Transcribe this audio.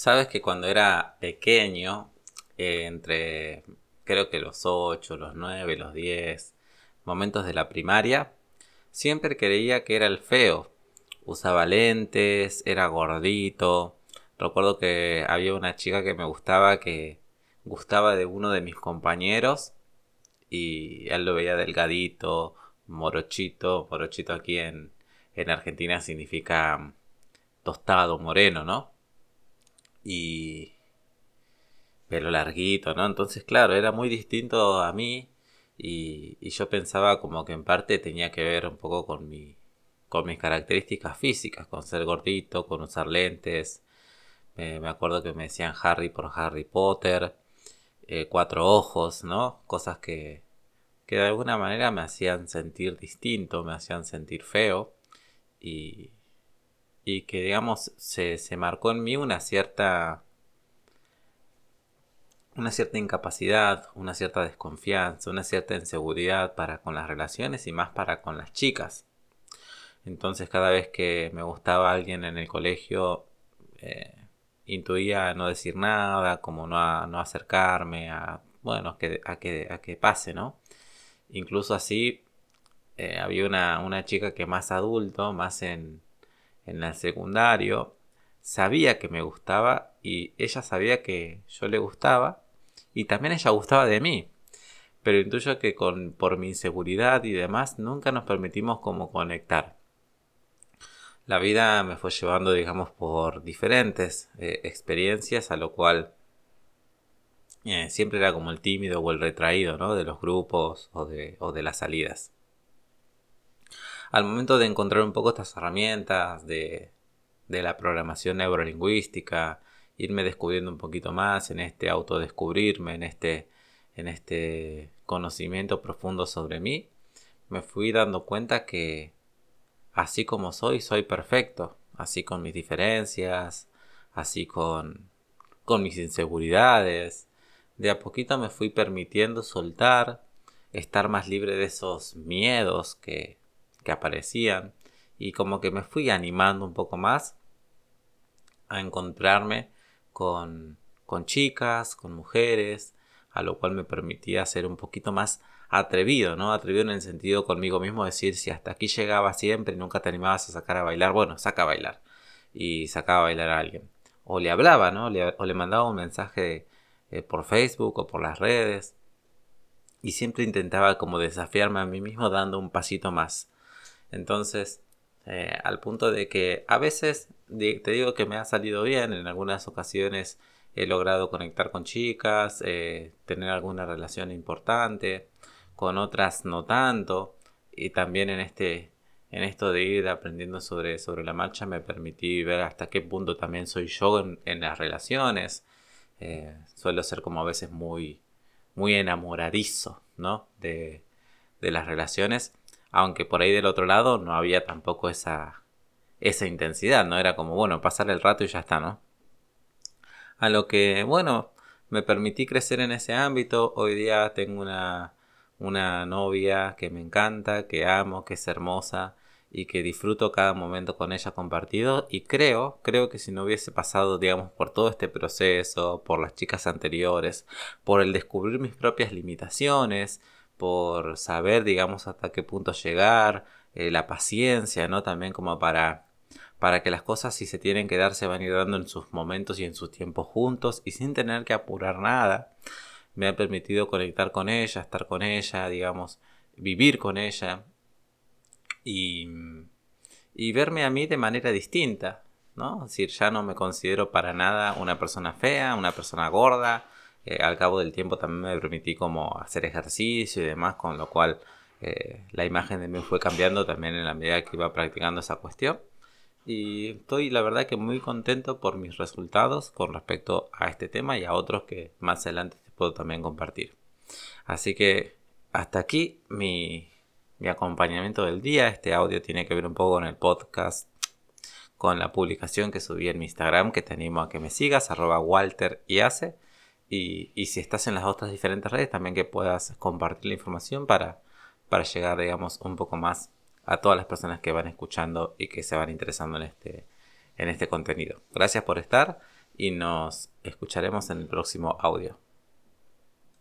Sabes que cuando era pequeño, eh, entre creo que los 8, los 9, los 10, momentos de la primaria, siempre creía que era el feo. Usaba lentes, era gordito. Recuerdo que había una chica que me gustaba que gustaba de uno de mis compañeros y él lo veía delgadito, morochito. Morochito aquí en, en Argentina significa tostado, moreno, ¿no? Y pelo larguito, ¿no? Entonces, claro, era muy distinto a mí y, yo pensaba como que en parte tenía que ver un poco con mi con mis características físicas, con ser gordito, con usar lentes. me acuerdo que me decían Harry por Harry Potter, eh, cuatro ojos, ¿no? Cosas que, que de alguna manera me hacían sentir distinto, me hacían sentir feo y, y que digamos se, se marcó en mí una cierta una cierta incapacidad, una cierta desconfianza, una cierta inseguridad para con las relaciones y más para con las chicas. Entonces cada vez que me gustaba alguien en el colegio, eh, intuía no decir nada, como no, no acercarme a, bueno, que, a, que, a que pase, ¿no? Incluso así, eh, había una, una chica que más adulto, más en, en el secundario, sabía que me gustaba y ella sabía que yo le gustaba y también ella gustaba de mí. Pero intuyo que con, por mi inseguridad y demás nunca nos permitimos como conectar. La vida me fue llevando, digamos, por diferentes eh, experiencias, a lo cual eh, siempre era como el tímido o el retraído, ¿no? De los grupos o de, o de las salidas al momento de encontrar un poco estas herramientas de, la programación neurolingüística, irme descubriendo un poquito más en este autodescubrirme, en este, en este conocimiento profundo sobre mí, me fui dando cuenta que así como soy, soy perfecto, así con mis diferencias, así con, con mis inseguridades. De a poquito me fui permitiendo soltar, estar más libre de esos miedos que, que aparecían y como que me fui animando un poco más a encontrarme con, con chicas, con mujeres, a lo cual me permitía ser un poquito más atrevido, ¿no? Atrevido en el sentido conmigo mismo, decir, si hasta aquí llegaba siempre nunca te animabas a sacar a bailar, bueno, saca a bailar. Y sacaba a bailar a alguien. O le hablaba, ¿no? o le mandaba un mensaje eh, por Facebook o por las redes. Y siempre intentaba como desafiarme a mí mismo dando un pasito más. Entonces, eh, al punto de que a veces te digo que me ha salido bien, en algunas ocasiones he logrado conectar con chicas, eh, tener alguna relación importante, con otras no tanto, y también en este en esto de ir aprendiendo sobre, sobre la marcha me permití ver hasta qué punto también soy yo en, las relaciones. Eh, suelo ser como a veces muy, muy enamoradizo, ¿no? De, de las relaciones aunque por ahí del otro lado no había tampoco esa, esa intensidad, ¿no? Era como, bueno, pasar el rato y ya está, ¿no? A lo que, bueno, me permití crecer en ese ámbito. Hoy día tengo una, una novia que me encanta, que amo, que es hermosa y que disfruto cada momento con ella compartido y creo, creo que si no hubiese pasado, digamos, por todo este proceso, por las chicas anteriores, por el descubrir mis propias limitaciones, por saber, digamos, hasta qué punto llegar, eh, la paciencia, ¿no? También como para, para que las cosas si se tienen que dar se van a ir dando en sus momentos y en sus tiempos juntos y sin tener que apurar nada. Me ha permitido conectar con ella, estar con ella, digamos, vivir con ella y, y verme a mí de manera distinta, ¿no? Es decir, ya no me considero para nada una persona fea, una persona gorda, eh, al cabo del tiempo también me permití como hacer ejercicio y demás, con lo cual eh, la imagen de mí fue cambiando también en la medida que iba practicando esa cuestión. Y estoy la verdad que muy contento por mis resultados con respecto a este tema y a otros que más adelante te puedo también compartir. Así que hasta aquí mi, mi acompañamiento del día. Este audio tiene que ver un poco con el podcast, con la publicación que subí en mi Instagram, que te animo a que me sigas, arroba Walter y hace. Y, si estás en las otras diferentes redes, también que puedas compartir la información para, para llegar, digamos, un poco más a todas las personas que van escuchando y que se van interesando en este, en este contenido. Gracias por estar y nos escucharemos en el próximo audio.